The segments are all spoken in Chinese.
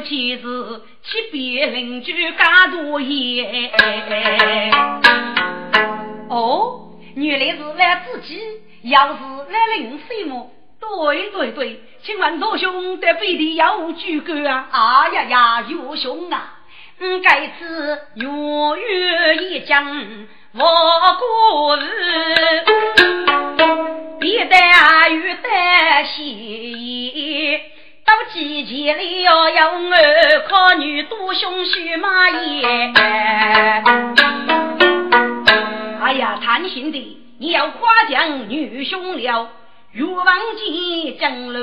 样，说起是七别邻居家多言。哦，原来是来自己，要是来领什么？对对对，请问罗兄在北地有居过啊？啊呀呀，岳兄啊，嗯，该次月月一将我过日。一代与代西，到季节里要有我靠女多兄婿马爷。哎呀，贪心的，你要夸奖女兄了，欲望见江楼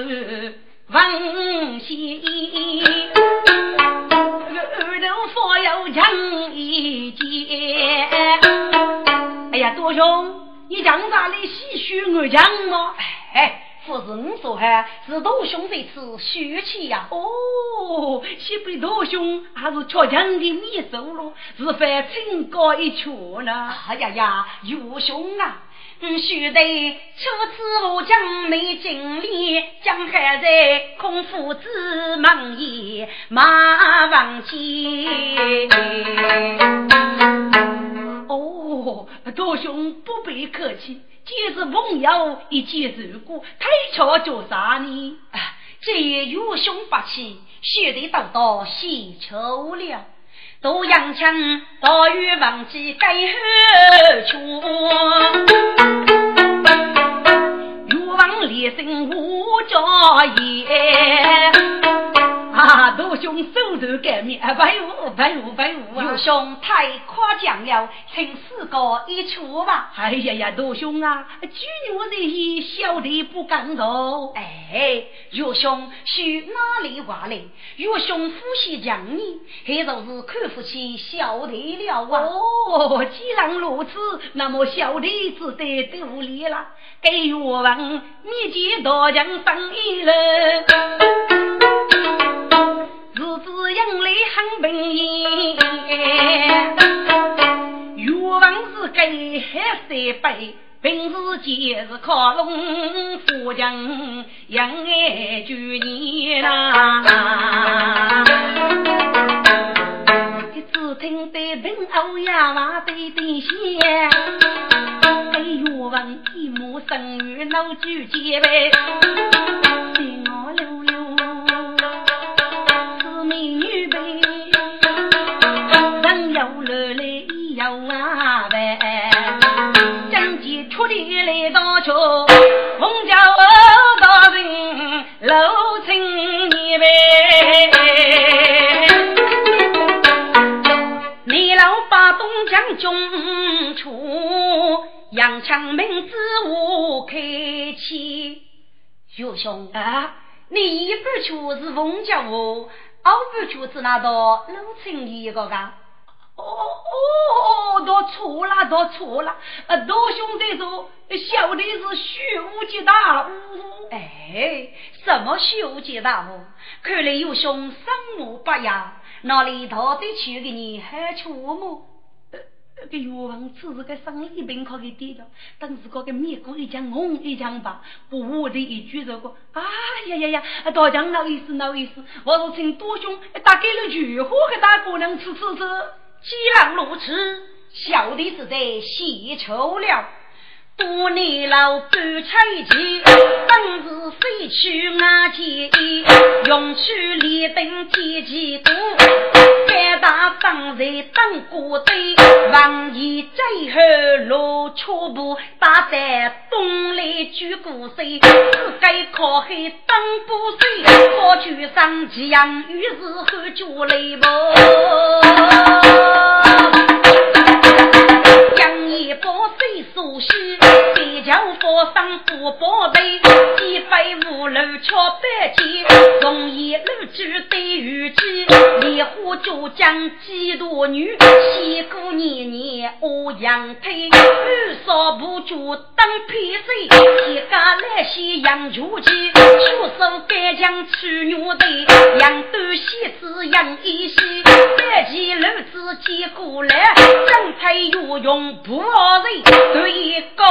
王喜，二头佛要讲一件。哎呀，多兄。你讲啥来戏谑我讲吗？哎，不是你说哈，是大兄这次血气呀。哦，西北大兄还是确强的秘书喽，是犯清高一圈呢。哎呀呀，有兄啊，嗯，须得初次我将没经历，江海在空腹之梦也马忘记。哦，大兄不必客气，既是朋友，一见如故，太巧叫啥呢？这岳兄不气，须得到到喜秋了。杜阳枪大雨忘记该何处？欲望连声无着言。啊，大兄手头改面，不有不有不有啊！兄太夸奖了，请四哥一出吧。哎呀呀，大兄啊，举我这些小弟不敢当。哎，岳兄是哪里话嘞？岳兄夫妻讲你，还就是看不起小弟了啊！哦，既然如此，那么小弟只得独立了。给我问，面前大将生意了。日子里很平易，愿望是给海三杯，平时节是靠龙富强，养爱救你啦。只听得平欧呀哇对对响，哎呦，问一母生女闹举结呗。杨枪名字我开启。岳兄啊，你一半就是红桥，二半就是那道露青一个噶？哦哦，都错了，都错了！呃，大兄弟说，小弟是虚无极大悟。哎，什么虚无极大悟？看来有兄生母不雅，哪里逃得去给你还出么？这，个药王只是个生理病，可给跌掉。当时个个面孔一讲红一讲白，不无的一句这个，啊呀呀呀！大将老意思老意思，我说请多兄打给了菊花给大姑娘吃吃吃。既然如此，小弟是在谢求了。多年老半拆迁，本是废去瓦解，用去连登天机多。三大方才当过堆，王爷最后落车步，打在东来举鼓声，自该靠海当不水，高举上旗扬，于是后脚来不。将一把水所需，三桥佛上不宝贝，几百五楼桥百间，容易路主对雨季，莲花就将几多女，西过年年我阳推，二少不就当偏水，一家来西养酒鸡，出手干将取女的，养端西子养一西，百件楼子接过来，正配有用。不二人对一个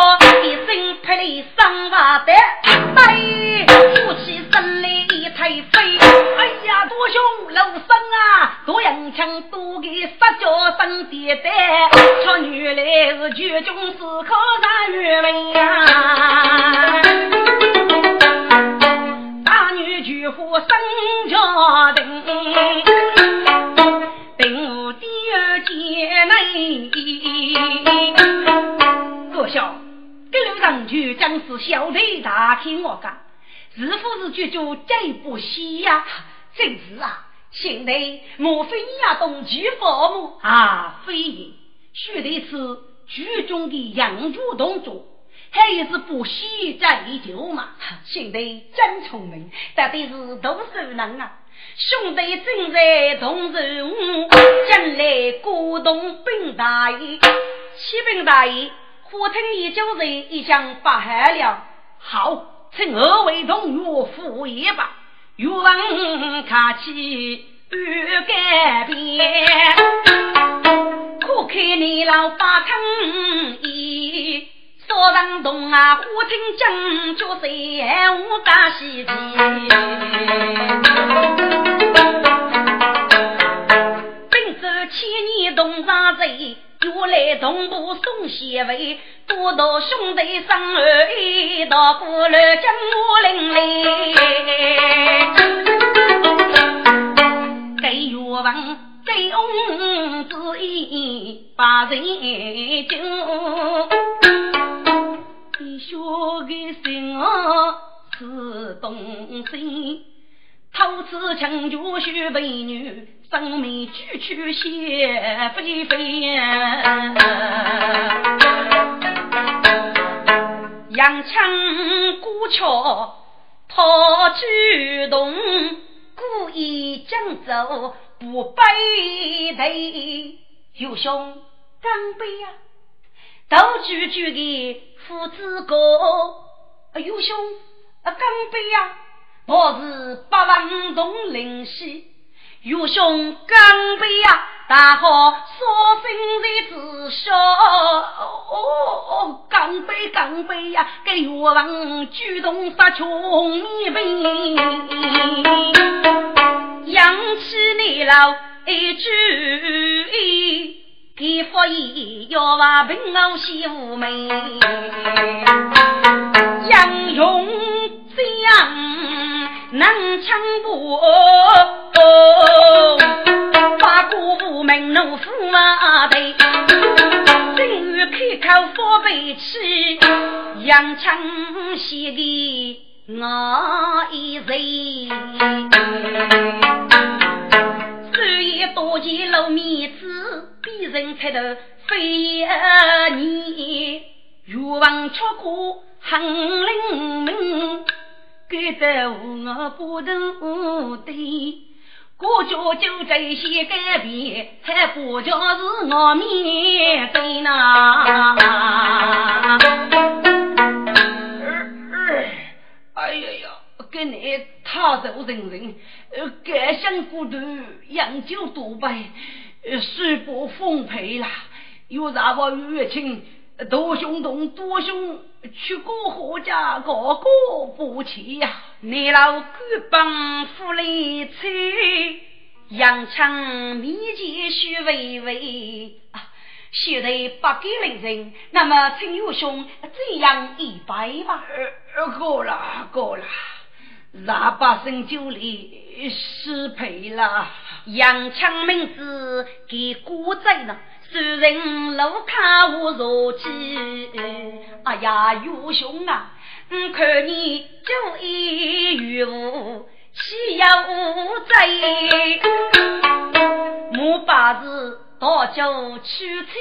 一声拍来生娃的，对，夫妻生来一台飞。哎呀，多凶老生啊，多洋枪多给杀脚生爹爹，瞧女来是举中是可难越门呀。大女举夫生家庭，并无第二姐妹。多兄。一路上去将是小弟大听我讲，是不是舅舅这不喜呀？正是啊，兄弟，莫非你要动举父母 啊？非也，须得是剧中的养猪动作，还有是不喜在就嘛？兄弟真聪明，到底是多手能啊！兄弟正在同任务，将来鼓动兵大义，启禀大义。虎听你就是一向发害了，好，请二位同我赴宴吧。愿看起欲改变，可看你老八坑一，少人动啊，虎听将就三五大喜气，来同步送协位，多到兄弟生儿一道过来将我领来。给岳王醉翁之意把人救，你说个心啊是东西，偷吃强就许美女。生命举去血飞飞，扬枪鼓鞘讨举动，故意将走不背对。有兄干杯呀！斗举举的父子歌，有兄干杯呀！我是八王东林西。岳兄干杯呀！大好说心在自笑，哦哦，干杯干杯呀！给岳王举动杀穷米杯，扬起你老一句，给福义要把平安喜无门，杨勇将。能抢不？八股无名怒虎马队，正欲开口发悲气，扬枪写给我一人。虽也多见露面子，比人才头非你，欲望出苦很灵敏。给得我不头的，国家就这些改变，还不叫是我面对呐？哎呀呀，给你他走人人，敢想骨头，养酒多败，水不丰沛啦，又让我月清。多兄同多兄去过何家，个个不齐呀！你老官帮府里催，扬枪面前须微微啊！现在不给人人，那么陈友兄这样一拜吧。呃够了，够了，十八升酒里失陪了。扬枪名字给古仔呢。主人路看我如鸡，哎呀，岳兄啊，看你酒意如无，岂有罪？莫把子倒酒取菜，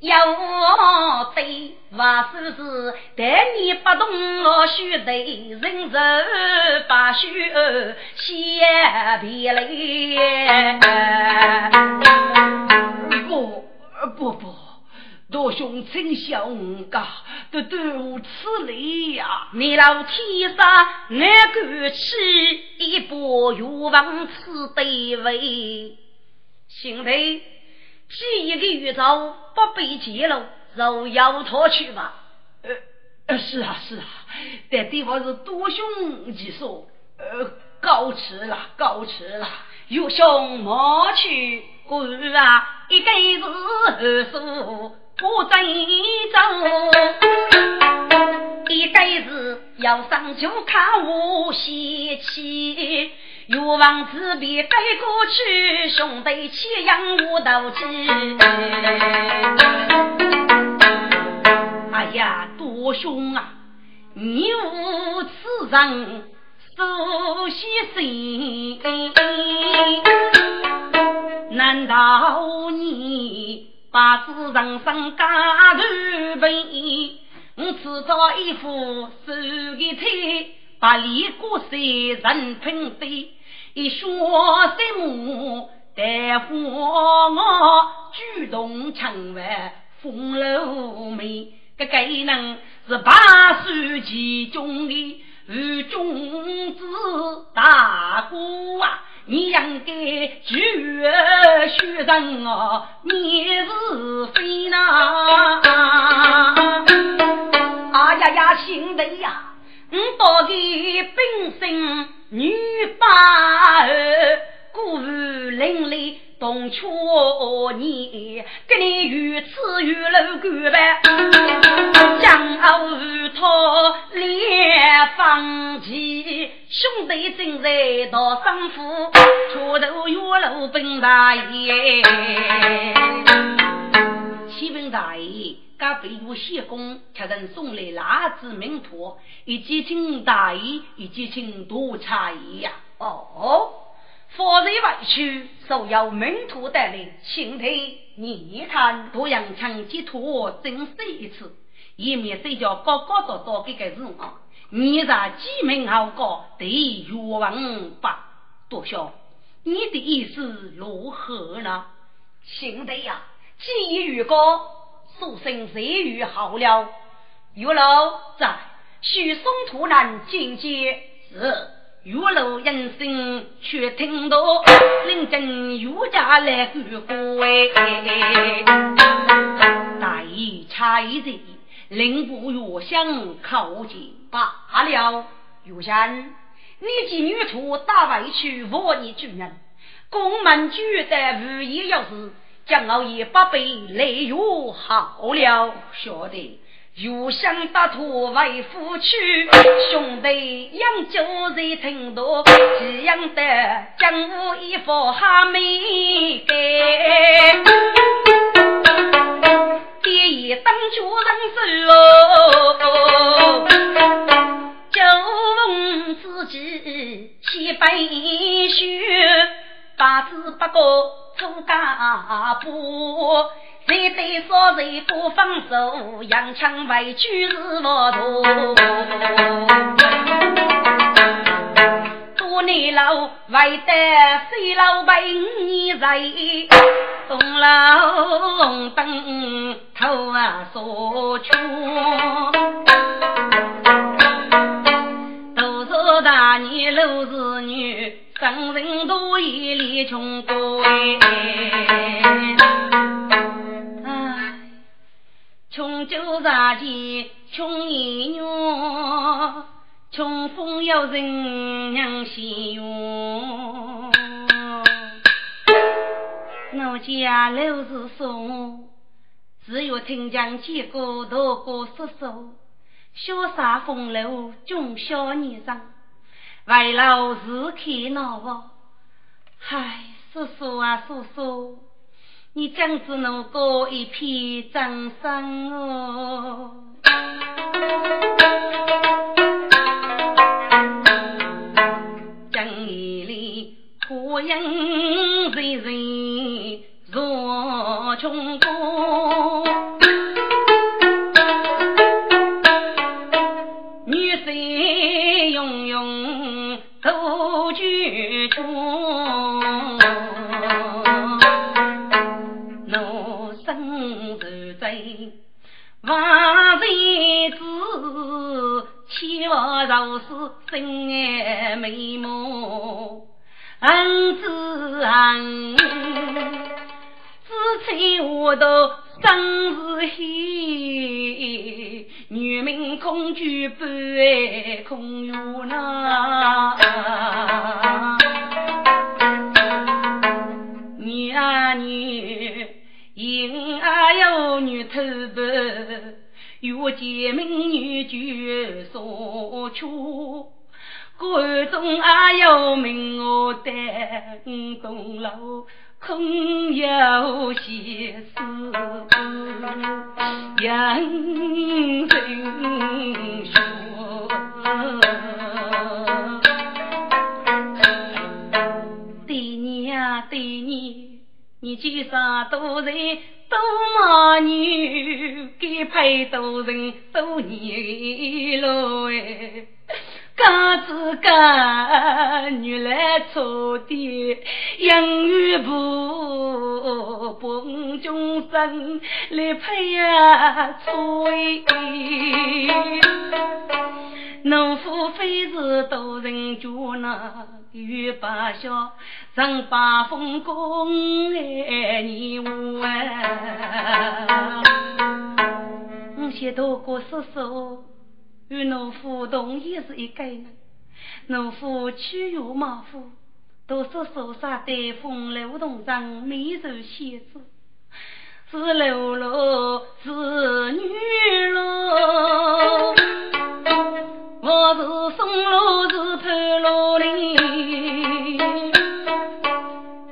要我对，话说是待你不懂我须得人手把须先别来。我。不不，多兄请笑我家，都对我此礼呀！你老天上俺敢去一步越王此地位，兄弟，这一个宇宙不被揭露，就要他去吧？呃呃，是啊是啊，但对方是多兄几说，呃，告辞了，告辞了，有兄莫去，儿啊，一个是二叔不争走，一个是要上就看无稀奇。欲望自别背过去，兄弟齐养我斗鸡。哎呀，多凶啊，你无此人受些心，难道你把此人生家头背？我制造一副手的腿，把李过山人喷飞。一说什么？待会我主动抢完风流美，这个人是八十其中的二公子大哥啊！你应该绝学人哦，你是非呐？啊呀呀，兄弟呀！我到底本身女八儿，故伶俐动却你，给你如此玉楼干呗，将儿托连放弃，兄弟正在道上夫，出头月楼本大爷，启禀大爷。该被我谢公，却人送来腊子名托，一记请大衣，一记请多差衣呀！哦，夫人外去，所有名托带来，请听你看，多阳枪接托，真是一次，以免谁叫高高早早这个人啊！你在几名好高，对冤枉吧？多少？你的意思如何呢？兄弟呀，既遇高。所生谁与好了？玉楼在，许松突然进阶是玉楼人生却听到领进玉家来过过哎，大义差一人，令不越想靠近罢了。玉山，你及女徒打外去我你主人，宫门举得无意要事。将老爷八辈累月好了，晓得。又想打托为夫婿，兄弟养酒在听多，只养得江湖一副哈没改。爹爷当主人手，酒逢知己千杯血，八字八个。出家不，谁对少人不放手，扬枪为举是我徒。多年老为得水老百你在，东老红灯头啊所缺。都说大年六日女。生人多一里穷鬼，穷酒茶钱穷一娘，穷风要人娘先用。我家楼是送，只有听讲几个大哥叔叔，潇洒风流中小年生。为了是看闹不？嗨，叔叔啊，叔叔，你将子能过一片掌声哦！正义里花影人人若穷宫，子，岂我若是真爱美梦？恩子恩，只请我到生日喜，女民恐惧不爱空有那。女啊女，因啊有女偷白，有见美女就所求。关中也有名我丹东楼，空有西施人人说。对你呀，对你，你介绍多人多马女，给配多人多年路哎。刚子干女来错的养育不，帮众生来培养催。农夫非是多人家那有把笑，常把风光爱你我。我先多过叔叔。与农夫同意是一个人，农夫去有马夫，都是手上带风流动上美如仙子，是流罗是女罗，我是松罗是潘罗哩，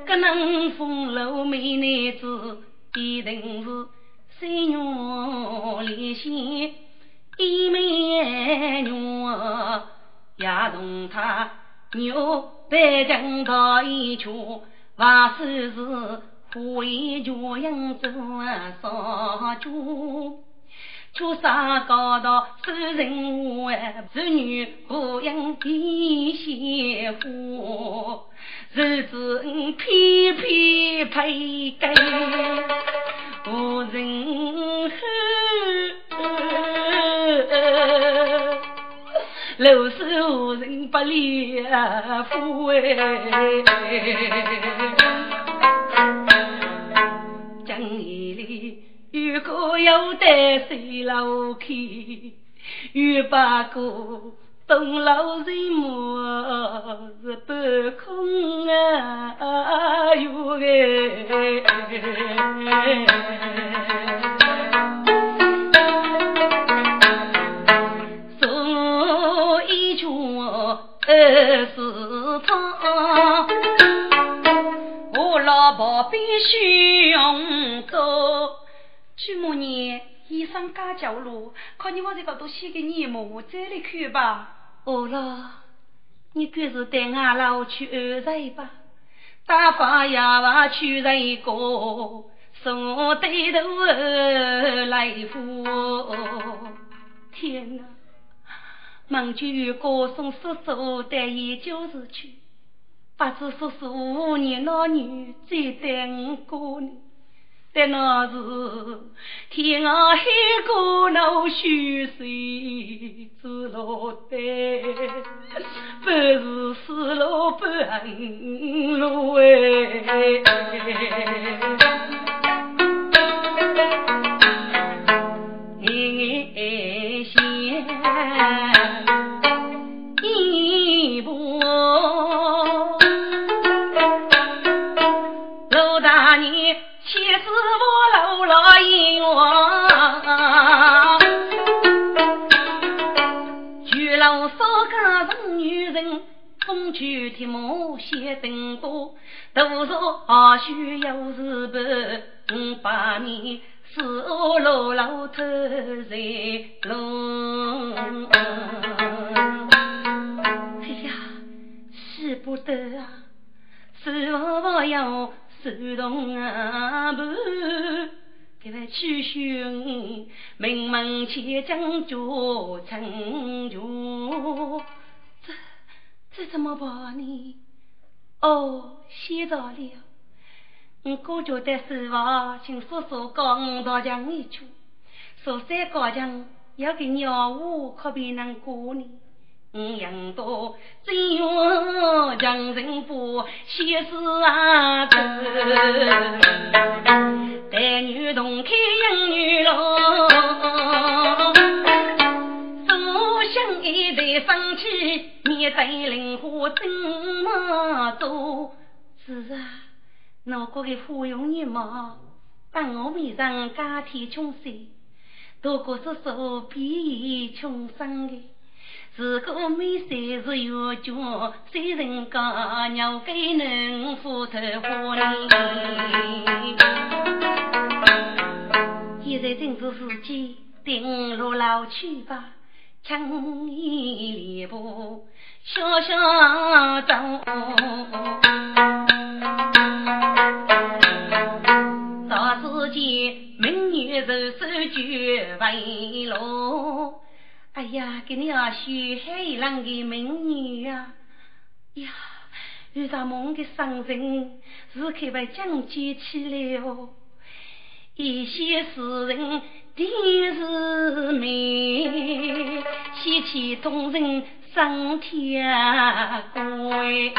个能风流美男子一定是心愿连心。一美女呀，同他牛背江到一圈，万寿是花衣佳人做少主，出山高到受人爱，子女不应见媳妇，日子偏偏配给无人后。楼是无人不离夫哎，有个有得水楼开，有八个东楼人么是半空啊哟哎。二是他，我老婆必须用走。去母年衣裳加脚路，看你我这个都写给你么？再来看吧。哦了，你干是带俺老去二寨吧？大发呀娃去人个，送对头来赴。天哪！孟句歌颂叔叔的研究时去，不知叔叔五年老女最待我过呢？但那是天涯海角难寻谁知落得，不是死路半路哎。去天母写灯多，都说二叔有事办，五百年是我老老头在弄。哎呀，使不得啊，是我我要手动啊不，给他去寻名门千将就成就。这这怎么办呢？哦，写着了。我哥觉得是话，请叔叔告我到江一去。说三高强要给鸟屋，可别能过呢。我养多真愿强人不写诗啊，带女同开养女郎。一代生气，面对灵花怎么做？是啊，我国的花用你嘛，把我面上加添穷酸，多过是手比穷生的。如果美色是有脚，谁人讲要给能斧头花呢？现在正是时机，定路老去吧，轻衣练步，小小走。大世间，美女人手举为罗。哎呀，给你啊，许海浪的美女呀！呀，遇上梦的伤人，是可被讲解起了。一些诗人定是美，喜气动人上天归。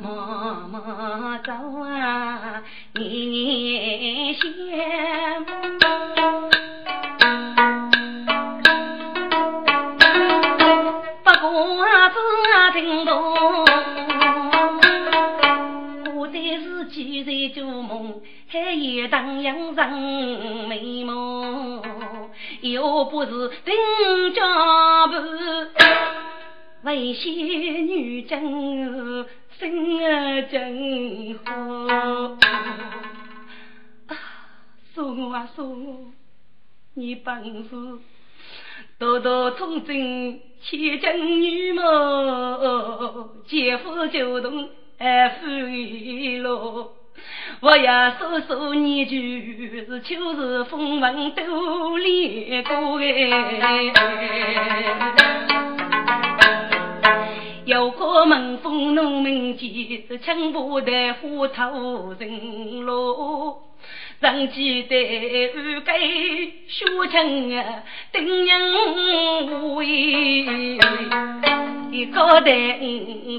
默默走啊，你先。还有荡漾人美梦，又不是丁家婆，为仙女真心啊真好。啊，说我啊说我，你本事多多聪真。千金女貌，姐夫就同爱夫一路。我呀说说你就是秋日风闻都离过哎。有个门风农民间，是青布的花头人喽。上记得安该学成啊，定人无为。一个代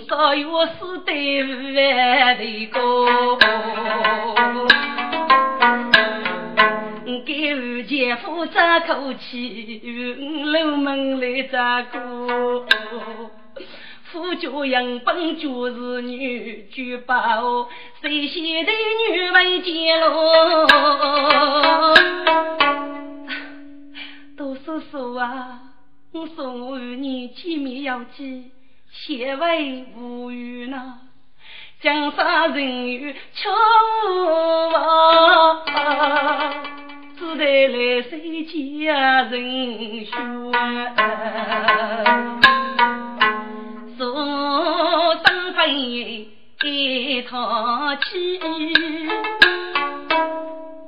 少有四对万的高，给二姐夫争口气，楼门来咋过？夫家养本就是女，举把我谁先的女为见喽？杜叔叔啊，我送儿女见面要紧，千万无语呢。江山人缘巧无只得来谁家人选？一套起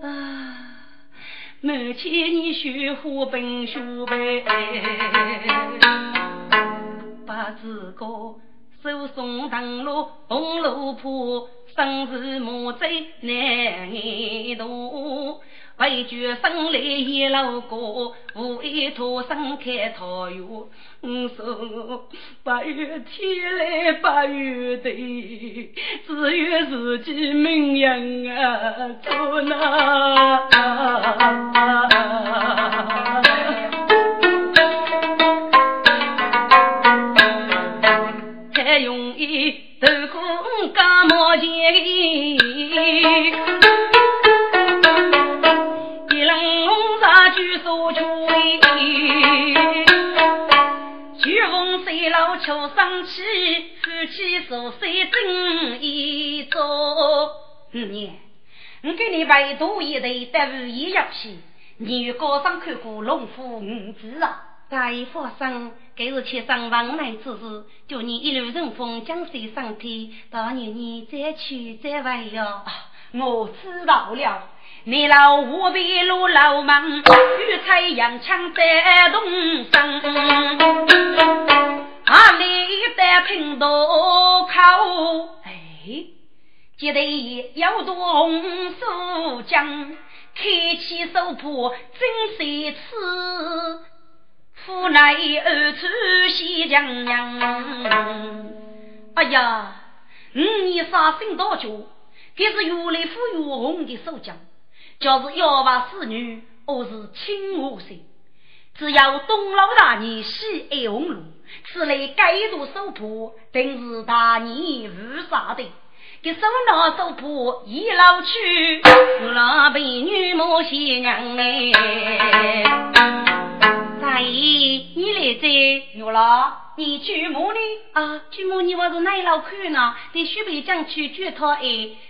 啊！母亲，你学花本学呗，把自个手送登陆红楼坡，生是母贼难挨渡。为救生来一路过，无意托生开桃园。我说八月天来八月地，只有自己命运啊做那。太容易头空干毛钱。求生气，夫妻手谁真一做？五年，我给你百度一对得无一游戏，你与高上看过龙虎五子啊？大爷放心，给是千上万难之事，叫你一路顺风，江水上天，到年你再去再回哟。我知道了。你老五的路老忙，玉彩阳枪在东升。阿里的平头口，哎，记得要多红素江，开启手破真谁吃？府内二处西江娘。哎呀，你杀心多久？这是越来富越红的手江，就是要娃侍女，我是亲我谁？只要东老大人喜爱红炉，此类该度手谱，定是大年无啥的。给手拿手谱已老去，老被女莫贤娘哎。大爷，你来这有了？你去母呢？啊，去母你我是哪老看呢？在徐北江去举他哎，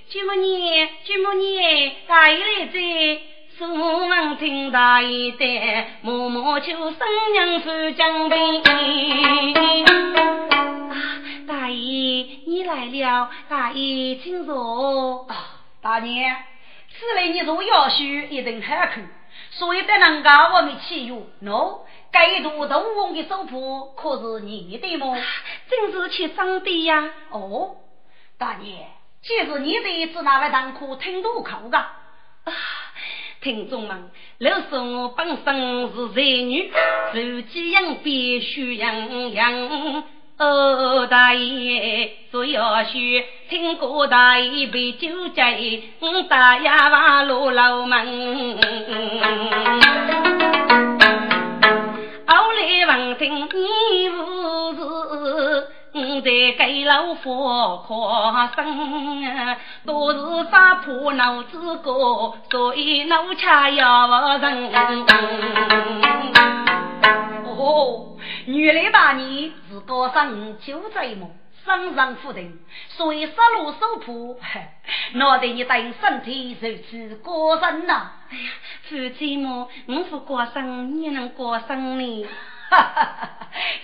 去母你，去母你，大爷来这。苏门听大爷的，默默求生娘夫将兵。大爷，你来了，大爷请坐。啊，大娘，此来你若要许一定好看，所以得能够我们起用。喏，该度东翁的手谱可是你的么？真是去上的呀。哦，大娘，既是你的，只哪位当可听多口的？啊，听众们，老说我本身是才女，受几样必须养养。哦，大爷，只要许听过大爷杯酒醉，大爷把路老门。后来闻听你无事，在给老佛夸声，都是杀破脑子过，所以怒恰要人。哦。原来大年是高上九载么？身上负定，所以失落受苦，脑袋你等身体如此过身呐！哎呀，夫妻么？我不过生，你能过生呢？哈哈哈！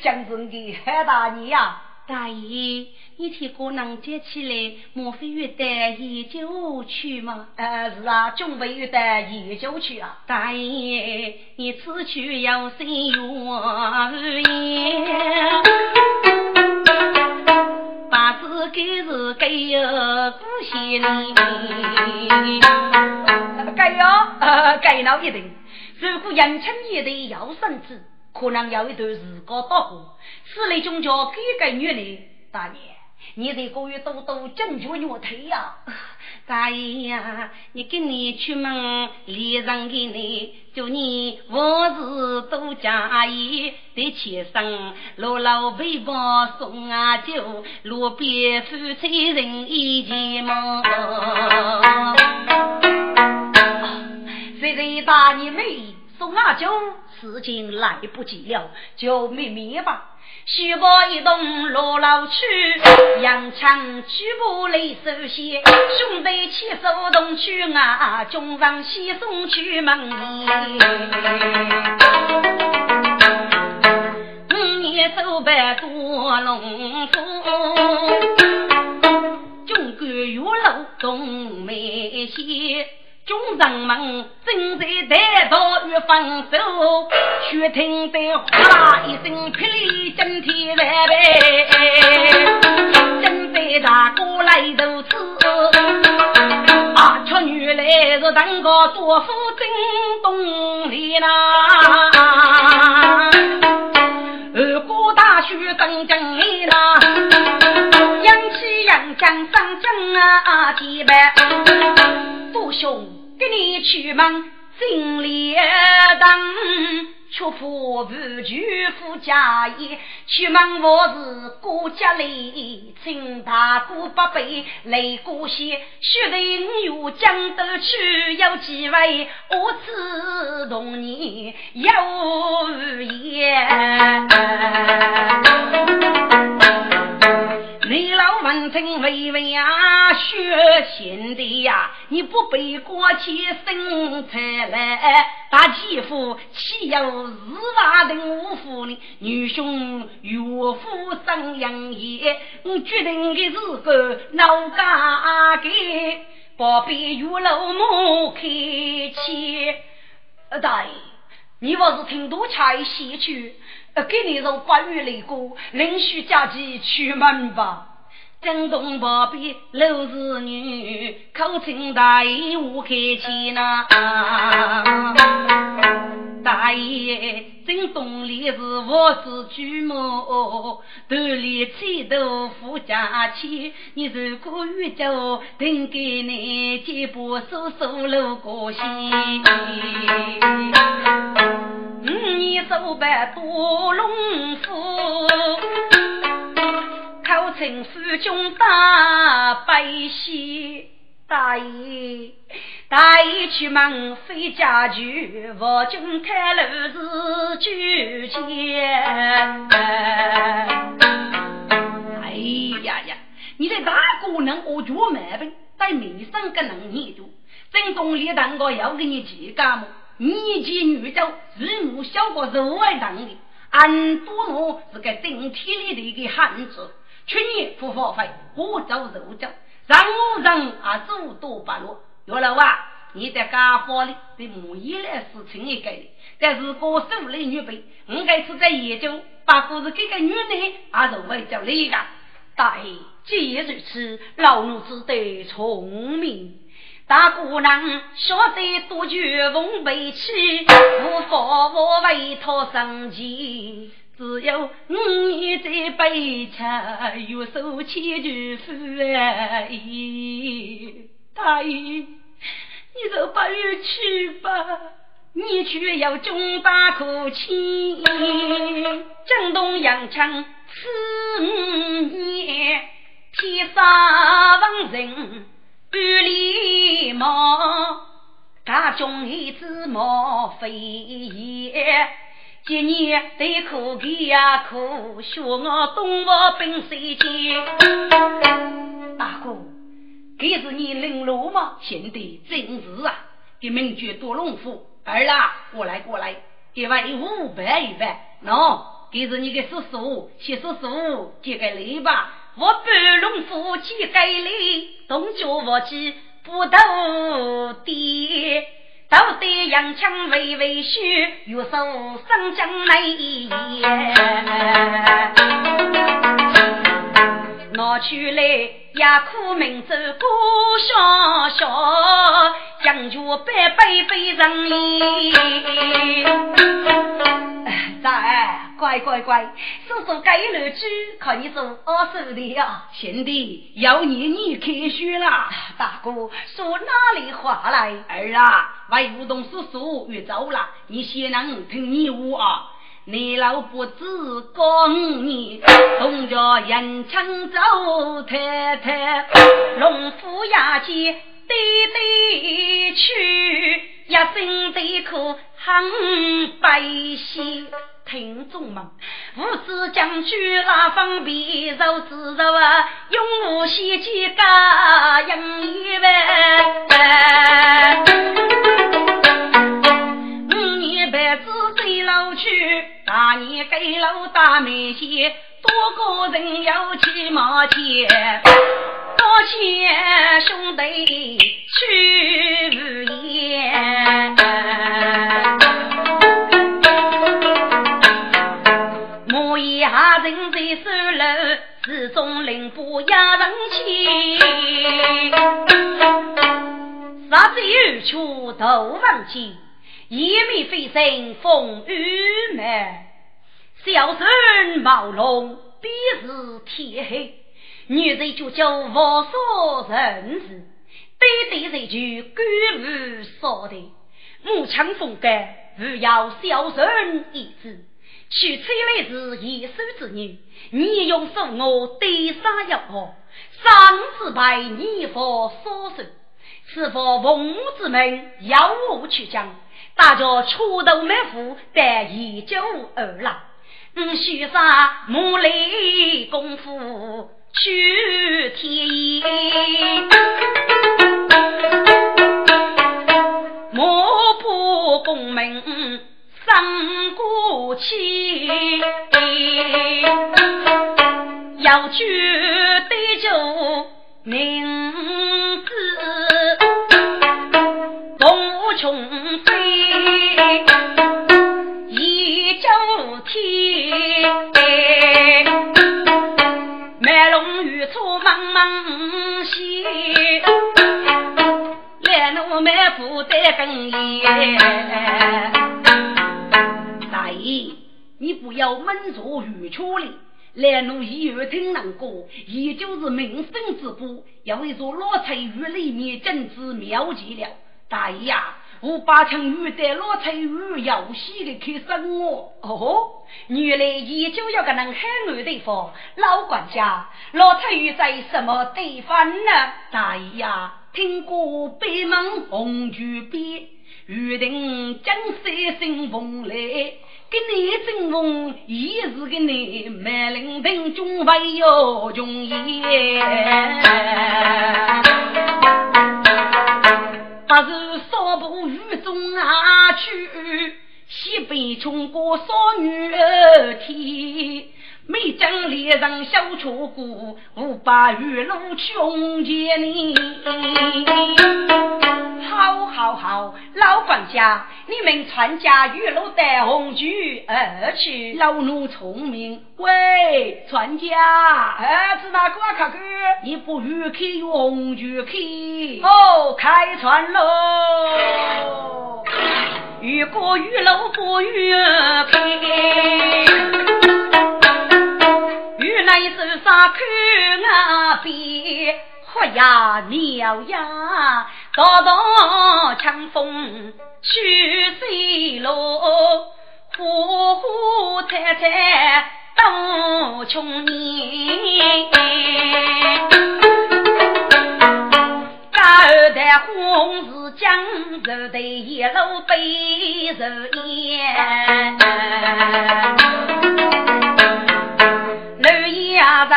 讲真的，海大年呀！大爷，你听过能接起来，莫非约带研究去吗？呃，是啊，准备有得研究去啊。大爷，你此去有心愿，是给是给有古稀呢。该哟，呃，该闹一定。如果人称一对要生子。可能有一段时光到过，此类宗教给个女人，大爷，你得过于多多正确我腿呀！大爷呀，你跟你出门，连上给你，祝你万事都家意，得起身，路老背包送啊酒，路边夫妻人一起忙。谁谁大你妹送啊酒？事情来不及了，就灭灭吧。徐伯一动落老去，杨强举步来首先，兄弟齐手动去啊，军上先送去门里。五年走百多龙府，军官月楼东梅西。众人们正在待到放手，却听得哗啦一声霹雳震天来呗，正在大哥来如此，啊，却原来是当个做夫真东里呐，二哥大雪真正里呐，扬起扬江上江啊，地板，父兄。给你去门进列当，却怕不举夫家业。去门我是国家里，请大哥不备来过些。须得我江得去有几位，我只同你有言。你老文听微微啊，学贤的呀，你不背过去生财来，大姐夫岂有日娃的五福呢？女兄岳父生养业，我决定的是个老家给，宝贝岳老母开启。大爷，你不是听多才戏曲？给你从八月来过，临许假期出门吧。江东宝贝六子女，口称大爷我开钱呐。大爷正东里是我是巨母，头里七头富家钱。你如果遇着，定给你几把手手搂过心。你手办多龙虎，口称夫君大百喜。大爷，大爷出门飞家具，我君开路是举剑。哎呀呀，你的大姑娘我脚没病，但没生个能念多。正东里当个要给你几干么？你及女教日母小个肉外当的，俺多我是个顶体里的一个汉子，去年不花费，我走肉教。让我让啊走多半路，岳老啊，你在家伙里对母一来事情一个，但是过手里女辈，应该是在研究，把故事给个女人啊认为叫哪个？大爷，既然如此，老奴只得聪明。大姑娘晓得多绝风悲戚，无法我为他生气。只有你在背茶，又手牵住夫啊！大爷，你就不如去吧，你去要中大口气。江东阳城四五年，天杀文人半里毛，家中一子莫非也。今年得苦给呀苦，学我东吴兵水间。大哥，这是你领路吗？贤弟，正是啊！给名爵多龙府儿啦，过来过来，给万五百一百。喏，这是你的叔叔，谢叔叔，借给礼吧。我半龙府借给礼，东家我去不斗爹。斗得洋枪微微虚，玉手生将来也。拿去来也，苦名字歌笑笑，将军百百非人意。在，乖乖乖，叔叔该乐句，看你做二手的呀。贤弟，要你你开学了。大哥，说哪里话来？儿啊，为梧动叔叔越走了，你先能听你话。你老不知讲你，同着人称走太太，农夫牙尖对对去，一生对苦很百姓。听众们，吾子将军拉方便，肉之肉啊，永无希冀家养一万。五年半子随老去。大年给老大门前，多个人要去马前，多谢兄弟去无言。人在守楼，始终领不压人气。啥子有处都忘记。一面飞身风雨满，小人冒龙必是天黑。女人就叫无所人事，对对人就干无所的。木枪风干，不要小人一字。取出来是一手之女，你用手我对上要好，上之败你佛所受，是否奉之门要我去讲？大家出头没福，但依旧而来。嗯，许啥木雷功夫去天气，要去对酒名字。穷飞一朝天，麦龙玉出茫茫西，来奴麦夫在更夜。你不要闷坐玉车里，来奴一耳听能过，也就是民生之不，要一座老菜玉里面真是妙极了。大爷呀！我八成鱼在老菜鱼游戏的去生我哦，原来依旧有个能海岸地方，老管家，老菜鱼在什么地方呢？大爷呀，听过北门红菊边，约定江山新风来，给你争风也是给你满林亭中唯有穷也。不是少不雨中啊去，西北穷过少女天。没将猎人小出过，五把玉露穷见你。好好好，老管家，你们传家玉露带红菊而去。老奴聪明，喂，传家，儿子那个看看，你不玉开红菊开？哦，开船喽！玉过玉露不玉开。来手上看啊边，喝呀鸟呀，道道枪风去水路，呼呼踩踩到穷年。高台红日江，柔台一路背柔烟。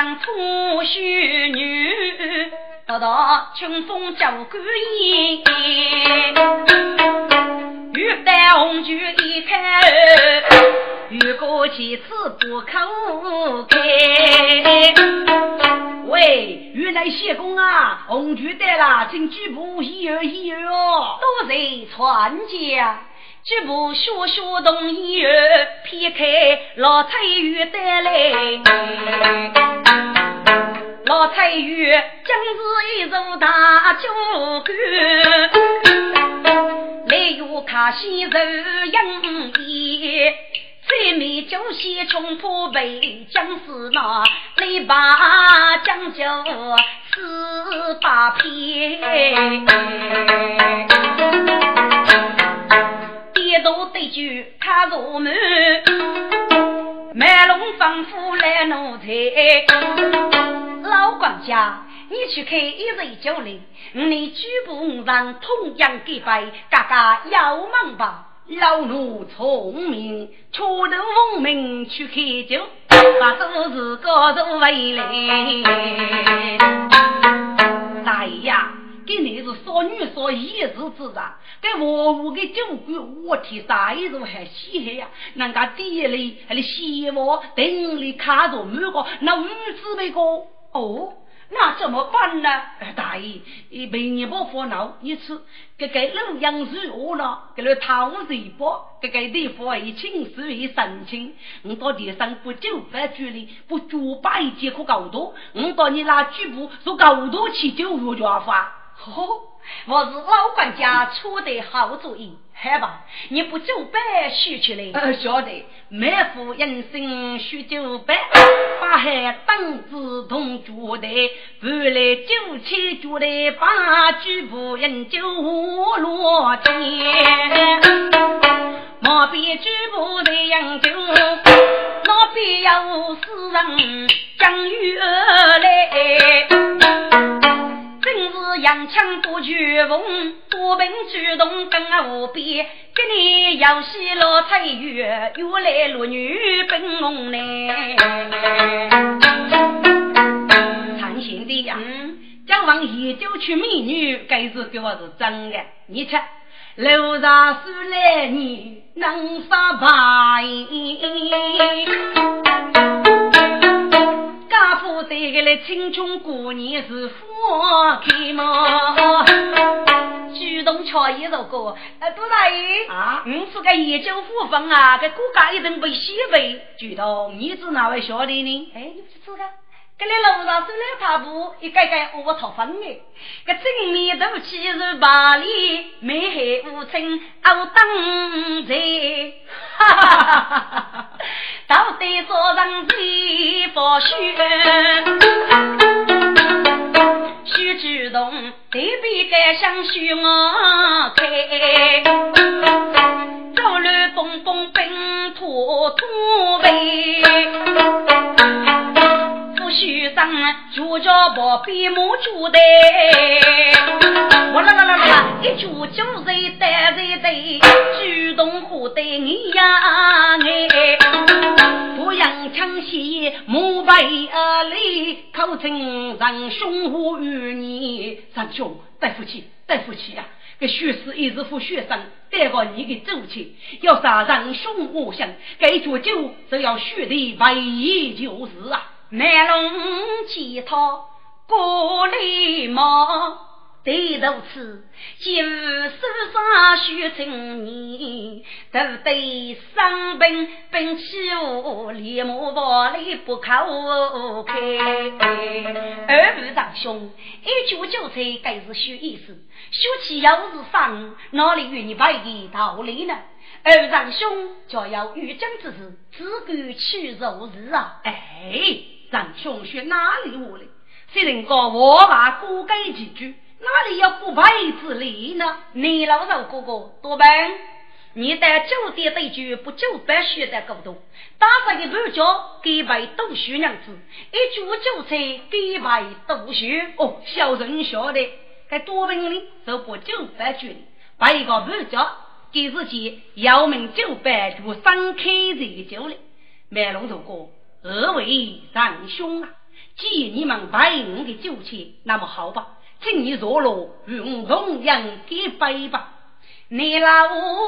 家上粗绣女，得到清风叫姑烟。玉带红菊一开，玉过几次不口开。喂，原来谢公啊，红菊带了，请举步一二一二哦，多谢传家。举步学学动一儿，撇开老菜鱼带来。老菜鱼今日一座大酒馆，来有卡西肉养眼，再没酒席冲破杯，将士那来把将酒四把片。酒卡入门，卖龙放虎来奴才。老管家，你去开一日酒来，你举步上同样给拜，嘎嘎要忙吧。老奴聪明，出头奉命去开酒，把做事高度为来。大爷呀！给你是少女少一日之长，给我屋的酒馆，我天啥一种还稀罕呀？人家店里还是希望店里卡着满个，那五子那个哦，那怎么办呢？大爷，陪你不烦恼，你吃，给给老杨树饿了，给了汤水包，给给地方一清水一神清。我到地上不九百距离，不九百节可够多。我到你那局部说够多去就有家法。哦，我是老管家出的好主意，好吧？你不就白许出来？呃，晓得。每副人生许九百，八海当子同脚的，半来九千脚的，八举步饮酒落天。莫比举步的饮酒，莫比有诗人将雨来。是洋枪不绝风，多兵主动跟我比，给你要戏老彩月，又来落女奔梦来。长心的呀，将往夜酒娶美女，该是给我是真的。你瞧，楼上书来你能杀白？家父带个来青春过年是花开嘛，主动巧一首歌，呃，杜大爷啊，你是个研究虎风啊，这国家一定被洗白，主动你是哪位晓得呢？哎，你不知道？搿来路上走来踏步，一个个我讨分哎。搿正面都起是白里，眉黑乌青，我当贼。哈哈哈哈哈！到底做人几佛学？徐志东对比该想许我开，扰乱风风冰土土肥。学生就叫宝贝母猪的，我啦啦啦啦，一猪就在带在带，主动活得你呀哎，不让抢戏母辈儿里，口称让兄我与你，让兄带福气带福气呀！这学士一直副学生，带个你的走起，要杀让兄我想，该做酒就要学的唯一就是啊。卖龙乞讨过来忙，对头此今世上学成年，都得生病病起我，立马房里不靠开。二位长兄，一句就菜该是学意思，学起又是生，哪里与你白的道理呢？二长兄，就要遇将之事，只管去做事啊！哎。让兄学哪里话嘞？虽然讲我把过改几句，哪里有不配之理呢？你老肉哥哥多笨，你在酒店对句不就白学的够多？打发的半脚给白读书娘子，一句就菜给白读书。哦，小人晓得，该多笨哩，就不就白句哩，把一个半脚给自己要命就白就三开这酒了，卖龙头哥。二位仁兄啊，既然你们白我的酒钱，那么好吧，请你坐落与我同样给杯吧。你老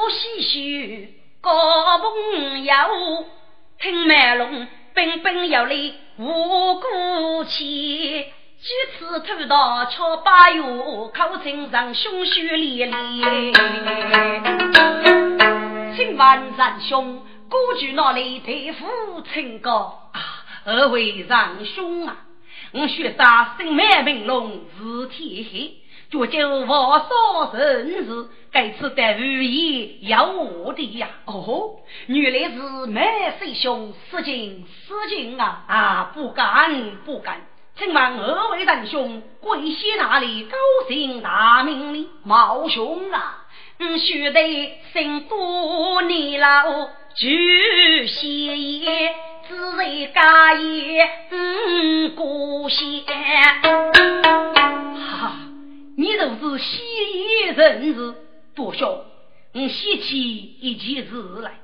细许个朋友，听麦龙彬彬有礼无故气，几次偷盗敲八月，口称长兄许连连。请问仁兄，故居哪里对付请告？二位仁兄啊，我学杀生满平龙是天黑，绝就无少人事，该次的语言要我的呀。哦，原来是满师兄，失敬失敬啊！啊，不敢不敢，请问二位仁兄贵姓哪里？高姓大名呢？毛兄啊，嗯，须得姓多年老，举先爷。只为家业嗯故乡，哈，你都是西夷人士，多少？我写起一件事来，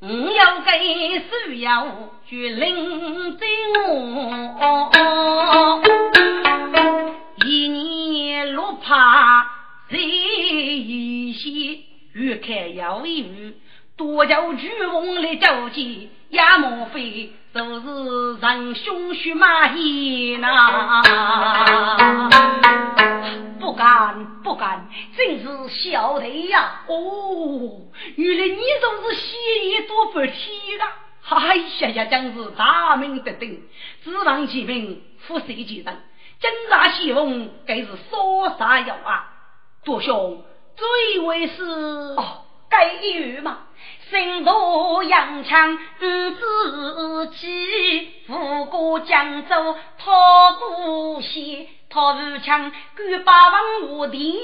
我要给所有去领证我，一年六怕在一些，越看越有多叫巨翁来交接。也莫非都是仁兄血马爷呐？不敢不敢，真是小的呀！哦，原来你都是西医多不起的。哎呀呀，真是大名得顶，指望其名，富贵其人，金沙西风，该是说啥有啊？多兄，最为是哦，该一语嘛。身度扬枪自己，富过江州讨过县，讨武枪赶八王无敌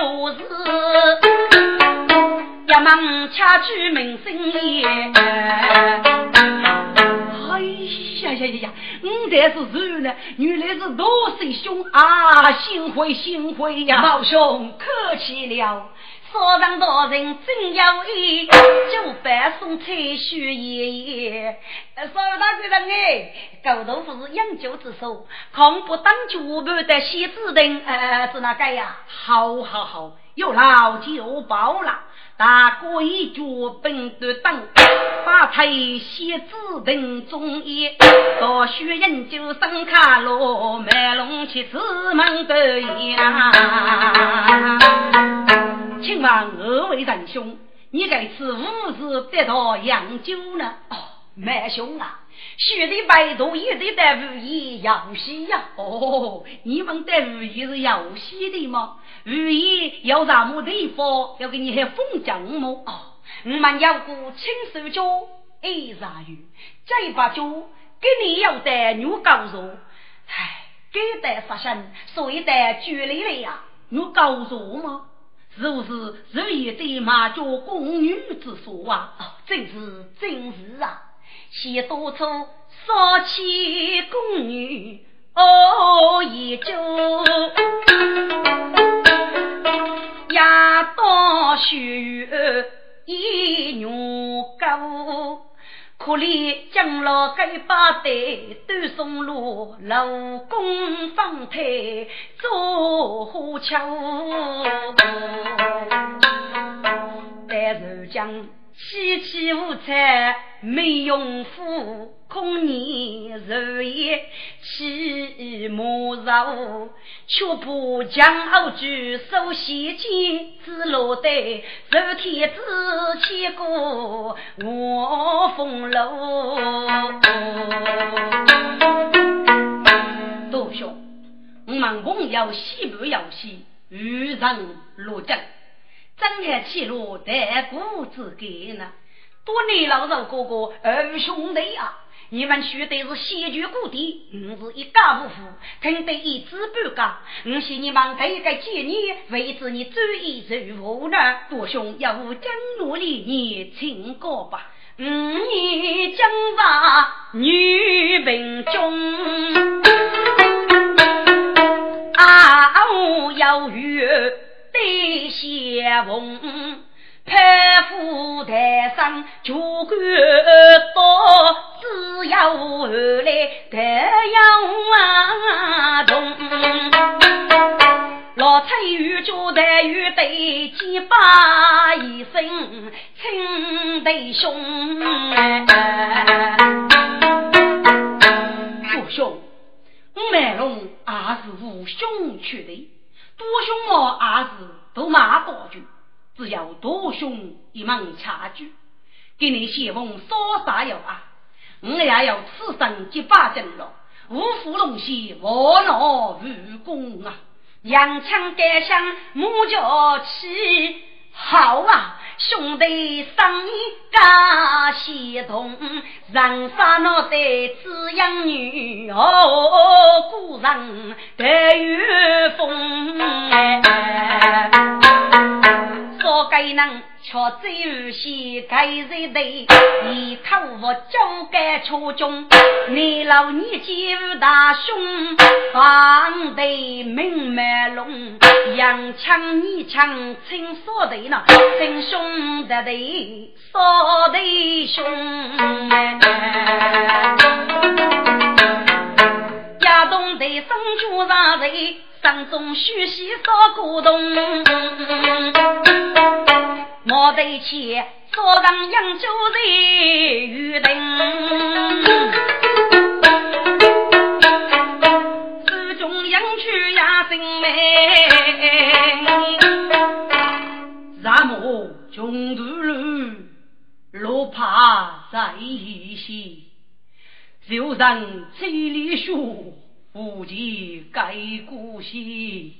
无事，一门恰举名声也。哎呀呀呀呀！我这是谁呢？原来是大水兄啊！幸会幸会呀！老兄客气了。少上大人真有意，就白送彩雪爷爷。少大贵人哎，狗头不是养酒之首，恐不当酒盘的喜子等，呃，是哪个呀？好好好，有老酒保了。大哥一脚本的当，把菜写字等中意，大学研究生卡罗，卖龙去子门得呀。请问二位仁兄，你该次何时得到养酒呢？哦，麦兄啊，学的百度也得带武艺游戏呀。哦，你们带武艺是游戏的吗？武艺要什么地方？要给你还封奖么？哦，我们要个亲手脚，哎啥鱼？这把酒给你要带牛高肉，唉，给带杀生，所以带距离了呀。牛高肉吗？是不是日夜对马家宫女之说啊？哦，真是真是啊！先多出少妻宫女，哦一酒，夜到雪一牛沟，可怜将老该把队都送路，老公放腿做花桥，但是将。凄凄无彩没用夫，空念日夜起莫愁。却不将傲举守西京，只落得受天子千古我风流。杜兄，我们共要西部要西，遇人落阵。张开气路，带谷之根呢？多年老肉哥哥二兄弟啊！你们学的是先居故地，我是一家无父，听得一知半假。我信你们这个建议，为之你注意如何呢？多兄要将努力，你请过吧。五年将发女兵中，啊，我要约。对相逢，拍虎台上就官多，只要后来太阳动。老蔡与朱台与对结拜一声亲弟兄。给你写封说啥有啊？我也要此生结发真了，五福龙喜，万劳无功啊！扬枪盖响，木脚起，好啊！兄弟生意家协同，人杀脑袋滋养女哦，故人得月风说该能。却只是该日头，一头我交给初中，你老你姐夫大兄，放得明麦龙，洋枪你枪亲说的呢，真兄弟的说的兄，亚东的生出啥子？山中虚席少古洞。莫得去，坐上扬州人玉灯，手中扬去呀真美。咱们穷途路，路怕在西，就让千里书，不及盖故兮。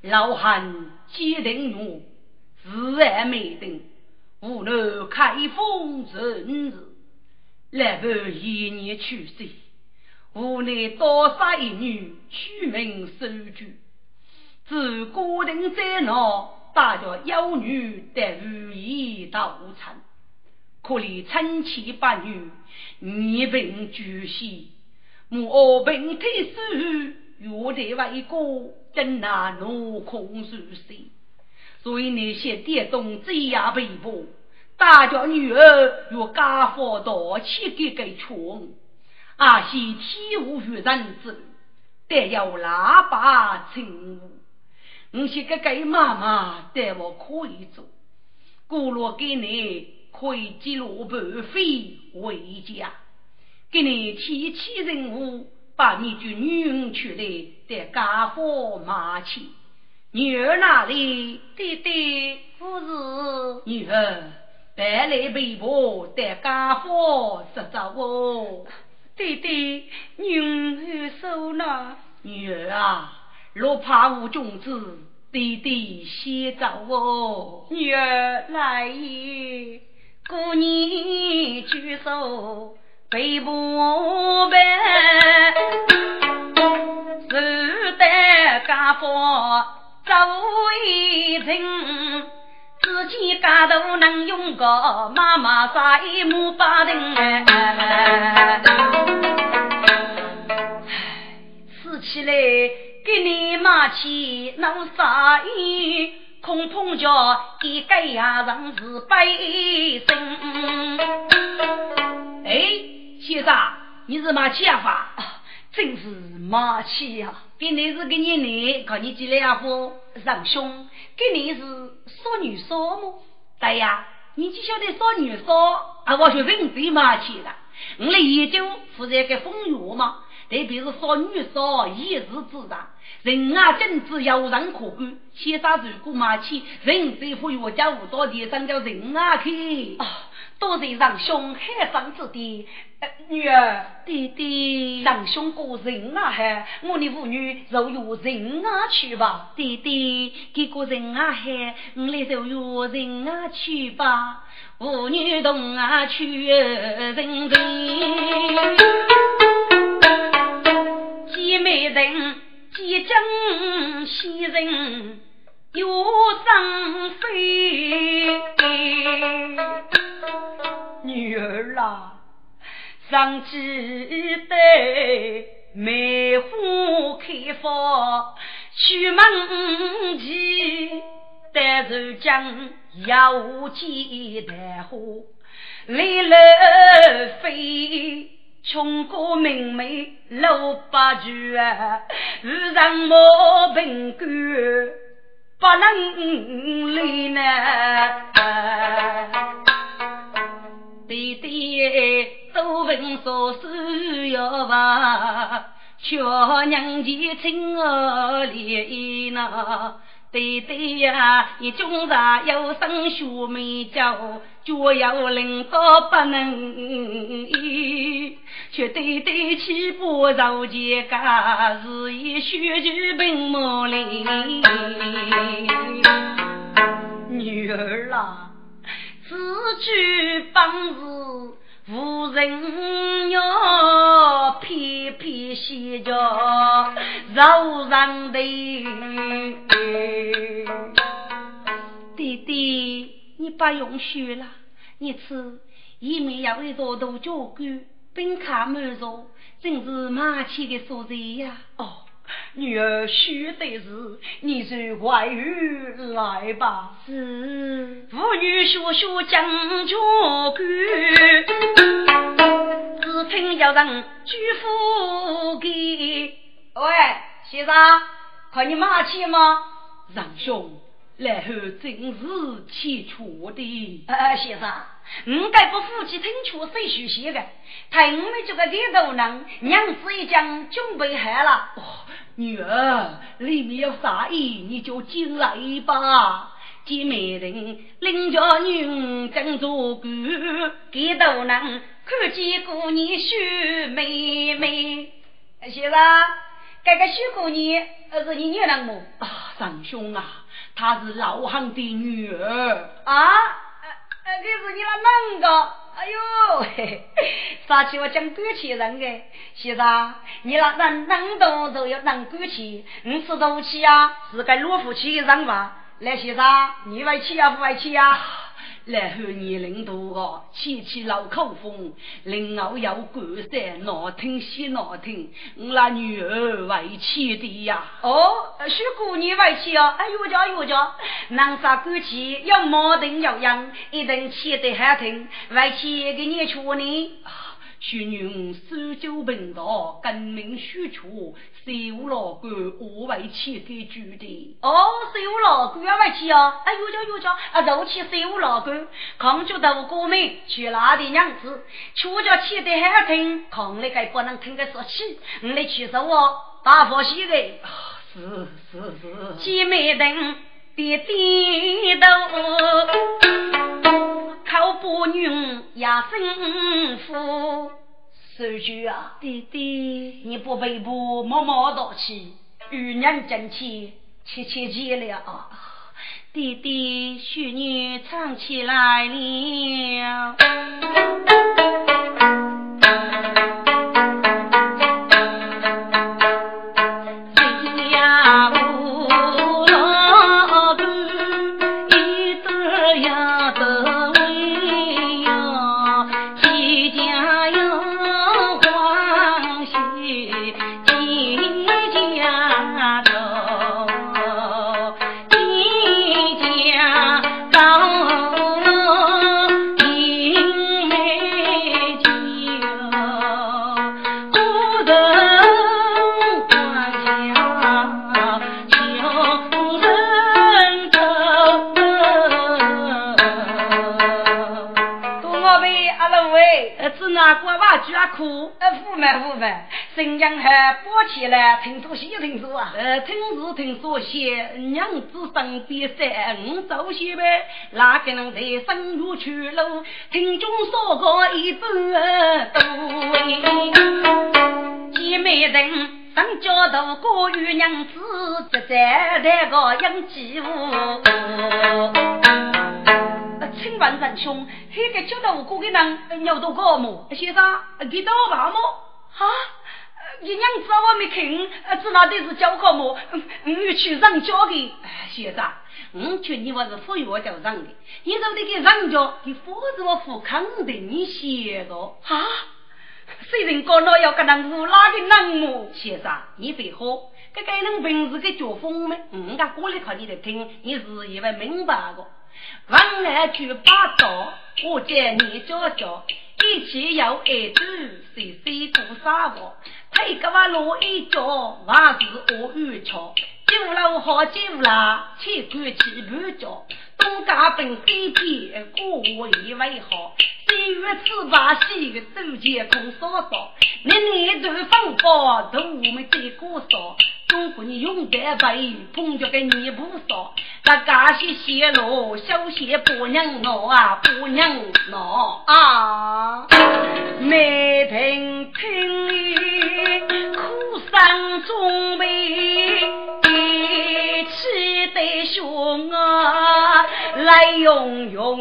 老汉接定怒。自然美登，无论开封人日，来伴一年去世，无奈多杀一女，取名收据。自孤定在闹，大家妖女得如意道场，可怜臣妾八女，二病俱死，母二病退死，若得为国，真难怒空如水。所以那些爹东这样被捕，大家女儿与家父多起给给穷，阿西体无于人之，得要喇叭称呼。我些个给妈妈带我可以做，过路给你可以记录半飞回家，给你提起任务，把你就女儿娶来带家父骂去。女儿哪里？弟弟，不是女儿，白来被迫带家伙实走哦。弟弟，女儿收了。女儿啊，若怕无种子，弟弟先走哦。女儿来也，过年举手背不背，是得家伙。周一人，自己家头能用个妈妈杀一母八人。起能杀意，空碰着一个呀人是悲心。哎，先生，你是马起啊？真是马起呀！给你是个你奶，看你几两货，让兄，给你是少女少么？对呀，你只晓得少女少，啊，我学人最马起了。我来研究负责个风月嘛，特别是少女少，一日之长，人啊真子有人可观。先生如果马起，人最富裕家务多的，上叫人啊去。多谢让兄海上之地，女儿弟弟让兄过人啊海，我的妇女就由人啊去吧。弟弟给个人啊海，我来就由人啊去吧。妇女同啊去人人，姐妹人结真喜人有生非。女儿啊，上记得梅花开放，出门前带着将要见的花，来了飞，穷过明媚六八句啊，遇上莫凭感，不能离呢。弟弟都问说是要伐，巧娘前亲儿怜呐。弟弟呀，你终日有生学美教，就要领导不能依。却弟弟起步受钱家，是以学举并莫离。女儿啊。此举本是无人要，偏偏写着柔软的。弟弟，你不用学了，你此一面要一座大教官，本卡满座，真是马起的所在呀！哦。女儿须得是，你随外语来吧。是，妇女学学讲教官，只听要人举斧给。喂，先生，看你马去吗？让兄，来后真是气错的。呃，先生，我该不夫妻听错谁学习的？太我们这个领头人，娘子一讲准备好了。女儿，里面有啥意，你就进来吧。姐妹人领着女正做官，给头人看见姑娘秀妹妹。先生，这个秀姑娘是你女人么？啊，长兄啊，她是老汉的女儿啊。呃，这是你那哪个？哎呦，嘿，啥起我讲感情人哎，先生，你那人能动都要能感情，你吃东西啊，是该老夫妻人吧？来，先生，你外气呀不外气呀？然后年龄大个，气气老口风，另外要干三难听些难听，我那女儿外气的呀。哦，是姑娘外气哦，哎呦家呦家，男啥干气要矛盾要样，一定气得很听，外气给你出呢。许女手酒平道，根名许出，税务老官我为妻给住的。哦，税务老官要为妻哦，哎，有叫有叫，啊，肉起税务老官，扛住大过门，去哪的娘子，出家气得好听，扛那个不能听个说气，你来去说我大佛西的。是是是，姐妹等别低头，靠不女也幸福。手举啊，弟弟，你不背部默默道气，与人争气，切切记了啊！弟弟，许女唱起来了。呃，不嘛不嘛，新娘还包起来，听说些听说啊。呃，听是听说些，娘子身边三五走些呗，哪个能在深入去路？听中说过一半多，姐妹人。上家头过与娘子，就在那个养鸡屋。请问仁兄，那个叫头过的人有多高么？先生，给多少么？啊，你娘子我没看，知道的是交高么？我去上交的。先生，我劝你我是富裕我叫上的，你说这个上交，你否则我付肯定你写的啊。虽然讲了要跟那无拉的人么？先生，你废话，这个人平时个作风么？人家过来看你来听，你是以为明白个？文来去八道，我见你教教，一起有爱子，谁谁过啥活？配个话落一脚，还是我遇巧。酒楼好酒啦，千官千半脚。东家本飞天，过以为好。三月吃把戏，周前空嫂嫂。年年都放包，都我们这个少。中国你用得背，碰着个你不少。那家些泄露，小谢不能闹啊，不能闹啊。没听听，苦山中梅。气得兄啊，来用用